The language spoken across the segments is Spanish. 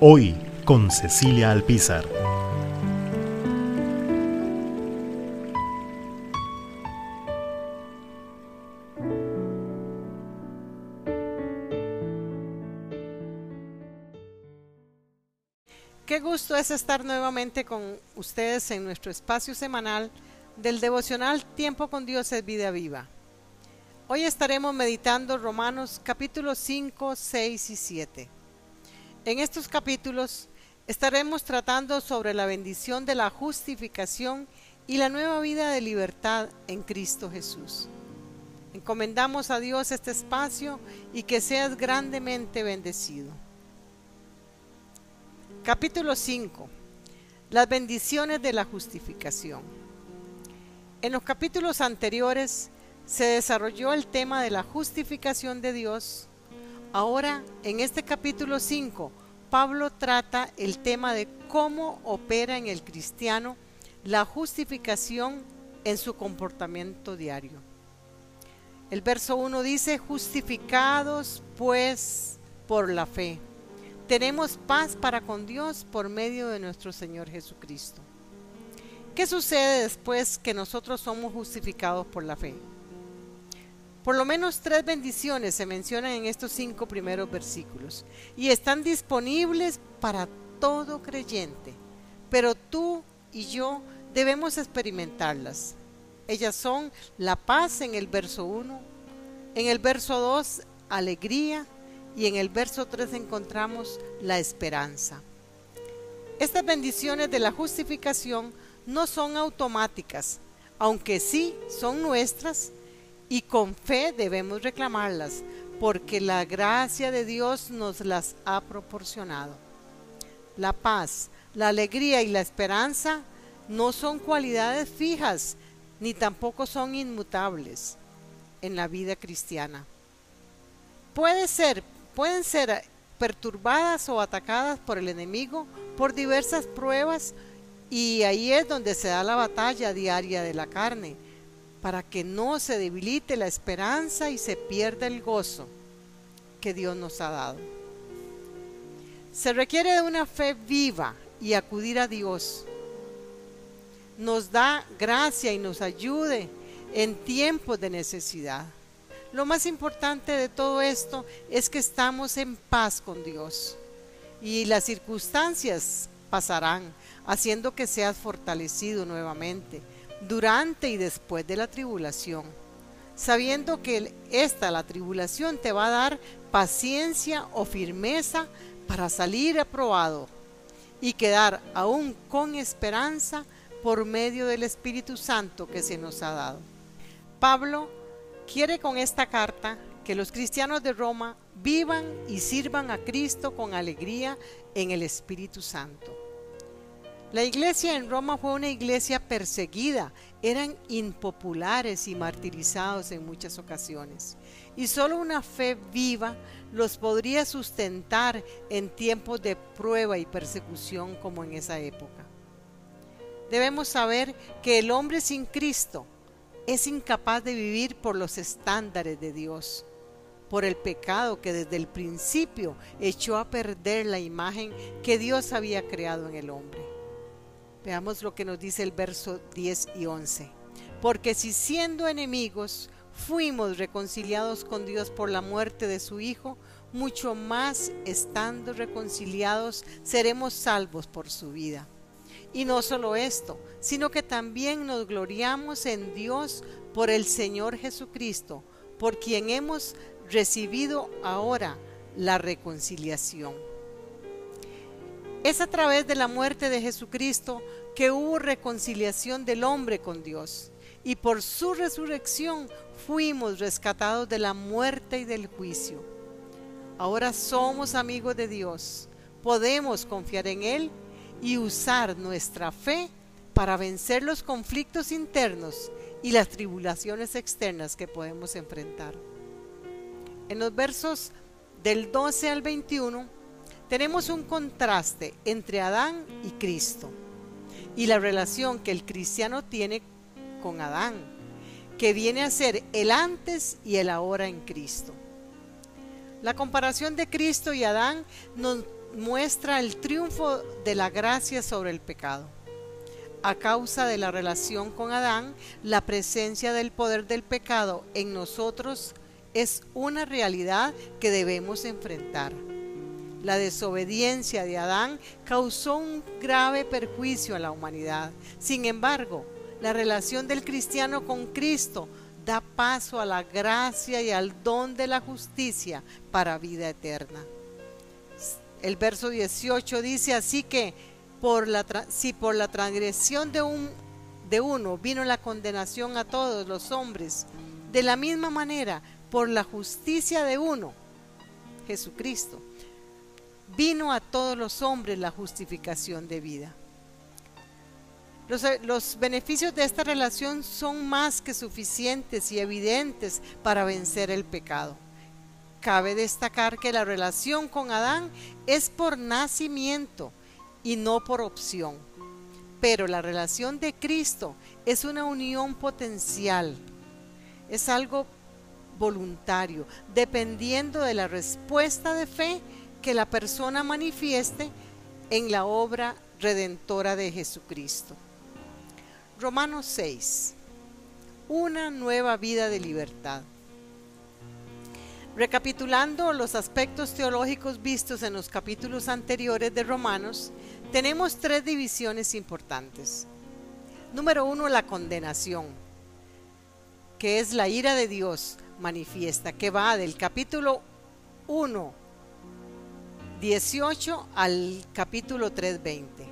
Hoy con Cecilia Alpizar. Qué gusto es estar nuevamente con ustedes en nuestro espacio semanal del devocional Tiempo con Dios es vida viva. Hoy estaremos meditando Romanos capítulos 5, 6 y 7. En estos capítulos estaremos tratando sobre la bendición de la justificación y la nueva vida de libertad en Cristo Jesús. Encomendamos a Dios este espacio y que seas grandemente bendecido. Capítulo 5. Las bendiciones de la justificación. En los capítulos anteriores se desarrolló el tema de la justificación de Dios. Ahora, en este capítulo 5, Pablo trata el tema de cómo opera en el cristiano la justificación en su comportamiento diario. El verso 1 dice, justificados pues por la fe tenemos paz para con Dios por medio de nuestro Señor Jesucristo. ¿Qué sucede después que nosotros somos justificados por la fe? Por lo menos tres bendiciones se mencionan en estos cinco primeros versículos y están disponibles para todo creyente, pero tú y yo debemos experimentarlas. Ellas son la paz en el verso 1, en el verso 2 alegría, y en el verso 3 encontramos la esperanza. Estas bendiciones de la justificación no son automáticas, aunque sí son nuestras y con fe debemos reclamarlas, porque la gracia de Dios nos las ha proporcionado. La paz, la alegría y la esperanza no son cualidades fijas, ni tampoco son inmutables en la vida cristiana. Ser pueden ser perturbadas o atacadas por el enemigo por diversas pruebas y ahí es donde se da la batalla diaria de la carne, para que no se debilite la esperanza y se pierda el gozo que Dios nos ha dado. Se requiere de una fe viva y acudir a Dios. Nos da gracia y nos ayude en tiempos de necesidad. Lo más importante de todo esto es que estamos en paz con Dios y las circunstancias pasarán, haciendo que seas fortalecido nuevamente durante y después de la tribulación, sabiendo que esta, la tribulación, te va a dar paciencia o firmeza para salir aprobado y quedar aún con esperanza por medio del Espíritu Santo que se nos ha dado. Pablo quiere con esta carta que los cristianos de Roma vivan y sirvan a Cristo con alegría en el Espíritu Santo. La iglesia en Roma fue una iglesia perseguida, eran impopulares y martirizados en muchas ocasiones. Y solo una fe viva los podría sustentar en tiempos de prueba y persecución como en esa época. Debemos saber que el hombre sin Cristo es incapaz de vivir por los estándares de Dios, por el pecado que desde el principio echó a perder la imagen que Dios había creado en el hombre. Veamos lo que nos dice el verso 10 y 11. Porque si siendo enemigos fuimos reconciliados con Dios por la muerte de su Hijo, mucho más estando reconciliados seremos salvos por su vida. Y no solo esto, sino que también nos gloriamos en Dios por el Señor Jesucristo, por quien hemos recibido ahora la reconciliación. Es a través de la muerte de Jesucristo que hubo reconciliación del hombre con Dios, y por su resurrección fuimos rescatados de la muerte y del juicio. Ahora somos amigos de Dios podemos confiar en Él y usar nuestra fe para vencer los conflictos internos y las tribulaciones externas que podemos enfrentar. En los versos del 12 al 21 tenemos un contraste entre Adán y Cristo y la relación que el cristiano tiene con Adán, que viene a ser el antes y el ahora en Cristo. La comparación de Cristo y Adán nos muestra el triunfo de la gracia sobre el pecado. A causa de la relación con Adán, la presencia del poder del pecado en nosotros es una realidad que debemos enfrentar. La desobediencia de Adán causó un grave perjuicio a la humanidad. Sin embargo, la relación del cristiano con Cristo da paso a la gracia y al don de la justicia para vida eterna. El verso 18 dice así que por la, si por la transgresión de, un, de uno vino la condenación a todos los hombres, de la misma manera por la justicia de uno, Jesucristo, vino a todos los hombres la justificación de vida. Los, los, beneficios de esta relación son más que suficientes y evidentes para vencer el pecado. Cabe destacar que la relación con Adán es por nacimiento y no por opción. Pero la relación de Cristo es una unión potencial. Es algo voluntario, dependiendo de la respuesta de fe que la persona manifieste en la obra redentora de Jesucristo. Romanos 6. Una nueva vida de libertad. Recapitulando los aspectos teológicos vistos en los capítulos anteriores de Romanos, tenemos tres divisiones importantes. Número uno, la condenación, que es la ira de Dios manifiesta, que va del capítulo 1, 18 al capítulo 3, 20.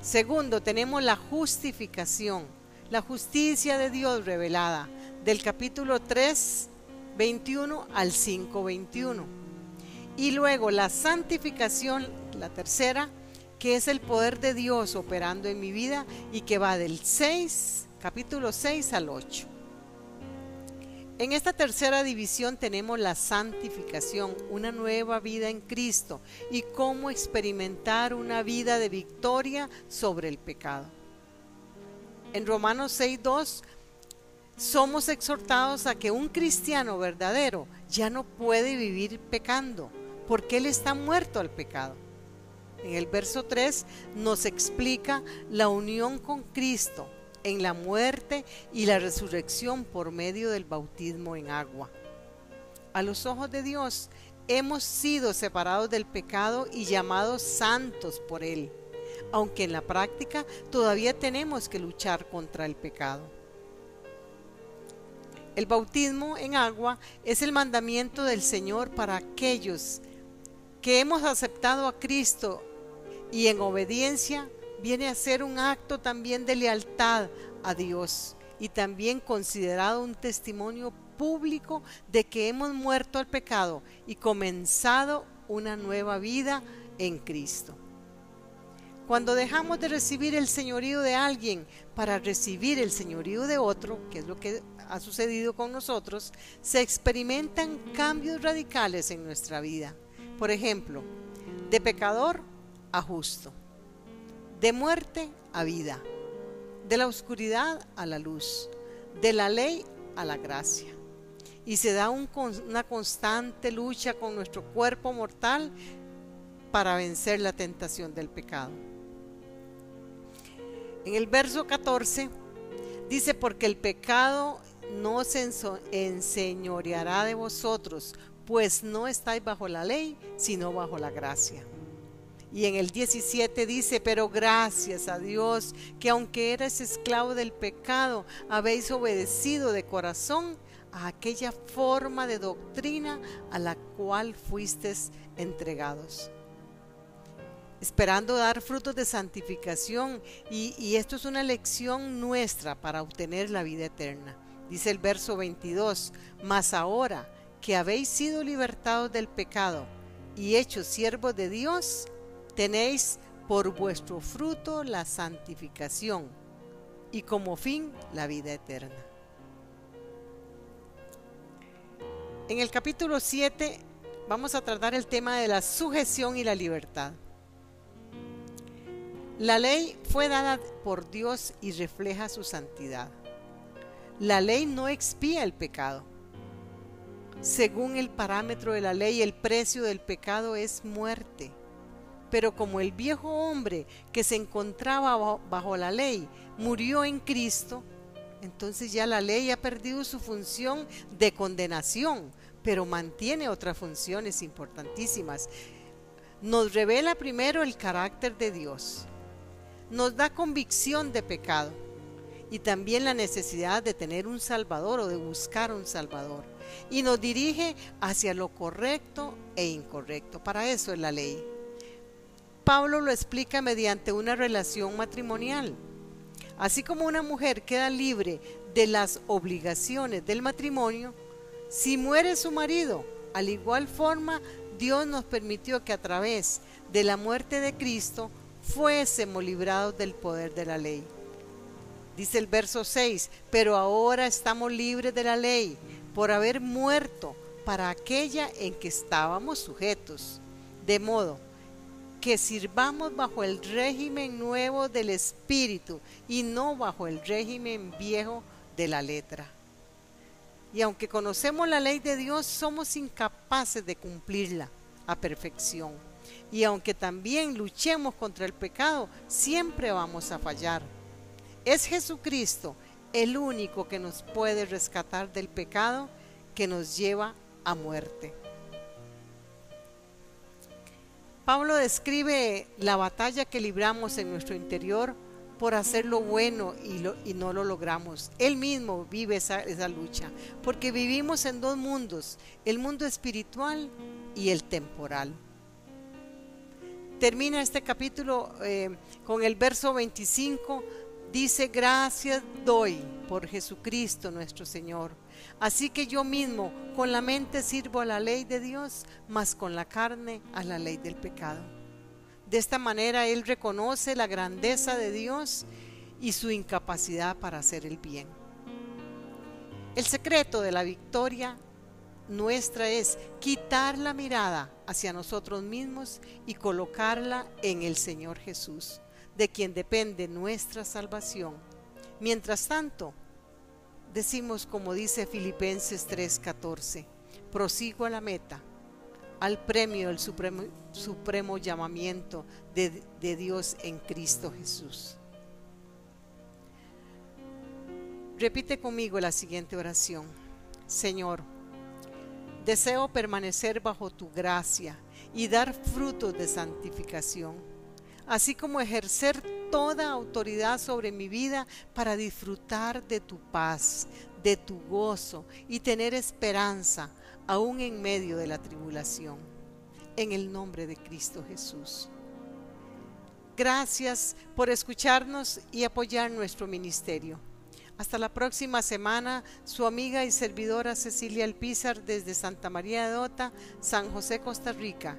Segundo, tenemos la justificación, la justicia de Dios revelada, del capítulo 3, 21 al 5, 21. Y luego la santificación, la tercera, que es el poder de Dios operando en mi vida y que va del 6, capítulo 6 al 8. En esta tercera división tenemos la santificación, una nueva vida en Cristo y cómo experimentar una vida de victoria sobre el pecado. En Romanos 6.2 somos exhortados a que un cristiano verdadero ya no puede vivir pecando, porque él está muerto al pecado. En el verso 3 nos explica la unión con Cristo en la muerte y la resurrección por medio del bautismo en agua. A los ojos de Dios hemos sido separados del pecado y llamados santos por Él, aunque en la práctica todavía tenemos que luchar contra el pecado. El bautismo en agua es el mandamiento del Señor para aquellos que hemos aceptado a Cristo y en obediencia viene a ser un acto también de lealtad a Dios y también considerado un testimonio público de que hemos muerto al pecado y comenzado una nueva vida en Cristo. Cuando dejamos de recibir el señorío de alguien para recibir el señorío de otro, que es lo que ha sucedido con nosotros, se experimentan cambios radicales en nuestra vida. Por ejemplo, de pecador a justo de muerte a vida, de la oscuridad a la luz, de la ley a la gracia. Y se da una constante lucha con nuestro cuerpo mortal para vencer la tentación del pecado. En el verso 14 dice, porque el pecado no se enseñoreará de vosotros, pues no estáis bajo la ley, sino bajo la gracia. Y en el 17 dice, pero gracias a Dios que aunque eres esclavo del pecado, habéis obedecido de corazón a aquella forma de doctrina a la cual fuisteis entregados. Esperando dar frutos de santificación y, esto es una lección nuestra para obtener la vida eterna. Dice el verso 22, mas ahora que habéis sido libertados del pecado, y hechos siervos de Dios, tenéis por vuestro fruto la santificación y como fin la vida eterna. En el capítulo 7 vamos a tratar el tema de la sujeción y la libertad. La ley fue dada por Dios y refleja su santidad. La ley no expía el pecado. Según el parámetro de la ley, el precio del pecado es muerte. Pero como el viejo hombre que se encontraba bajo la ley murió en Cristo, entonces ya la ley ha perdido su función de condenación, pero mantiene otras funciones importantísimas. Nos revela primero el carácter de Dios, nos da convicción de pecado y también la necesidad de tener un Salvador o de buscar un Salvador. Y nos dirige hacia lo correcto e incorrecto. Para eso es la ley. Pablo lo explica mediante una relación matrimonial. Así como una mujer queda libre de las obligaciones del matrimonio, si muere su marido, al igual forma Dios nos permitió que a través de la muerte de Cristo fuésemos librados del poder de la ley. Dice el verso 6, pero ahora estamos libres de la ley por haber muerto para aquella en que estábamos sujetos. De modo que sirvamos bajo el régimen nuevo del Espíritu y no bajo el régimen viejo de la letra. Y aunque conocemos la ley de Dios, somos incapaces de cumplirla a perfección. Y aunque también luchemos contra el pecado, siempre vamos a fallar. Es Jesucristo el único que nos puede rescatar del pecado que nos lleva a muerte. Pablo describe la batalla que libramos en nuestro interior por hacer lo bueno y, no lo logramos. Él mismo vive esa, lucha, porque vivimos en dos mundos, el mundo espiritual y el temporal. Termina este capítulo eh, con el verso 25, dice, gracias doy por Jesucristo nuestro Señor Así que yo mismo con la mente sirvo a la ley de Dios, mas con la carne a la ley del pecado. De esta manera Él reconoce la grandeza de Dios y su incapacidad para hacer el bien. El secreto de la victoria nuestra es quitar la mirada hacia nosotros mismos y colocarla en el Señor Jesús, de quien depende nuestra salvación. Mientras tanto, decimos como dice Filipenses 3:14, prosigo a la meta, al premio del supremo, supremo llamamiento de, de Dios en Cristo Jesús. Repite conmigo la siguiente oración. Señor, deseo permanecer bajo tu gracia y dar frutos de santificación, así como ejercer toda autoridad sobre mi vida para disfrutar de tu paz, de tu gozo y tener esperanza aún en medio de la tribulación. En el nombre de Cristo Jesús. Gracias por escucharnos y apoyar nuestro ministerio. Hasta la próxima semana, su amiga y servidora Cecilia Alpizar desde Santa María de Ota, San José, Costa Rica.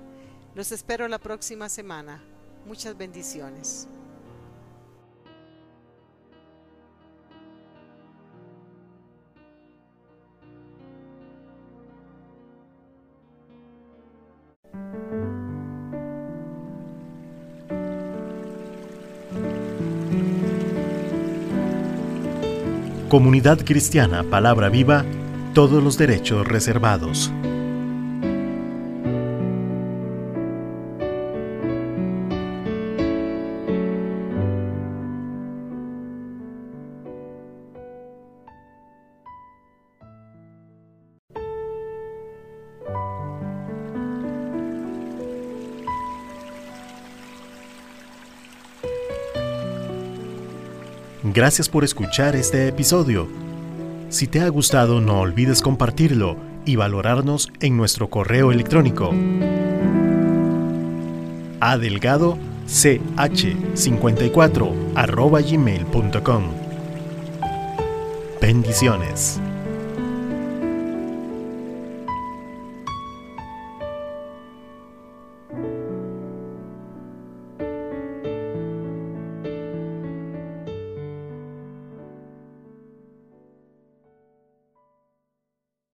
Los espero la próxima semana. Muchas bendiciones. Comunidad Cristiana Palabra Viva, todos los derechos reservados. Gracias por escuchar este episodio. Si te ha gustado no olvides compartirlo y valorarnos en nuestro correo electrónico adelgado ch54 gmail.com Bendiciones.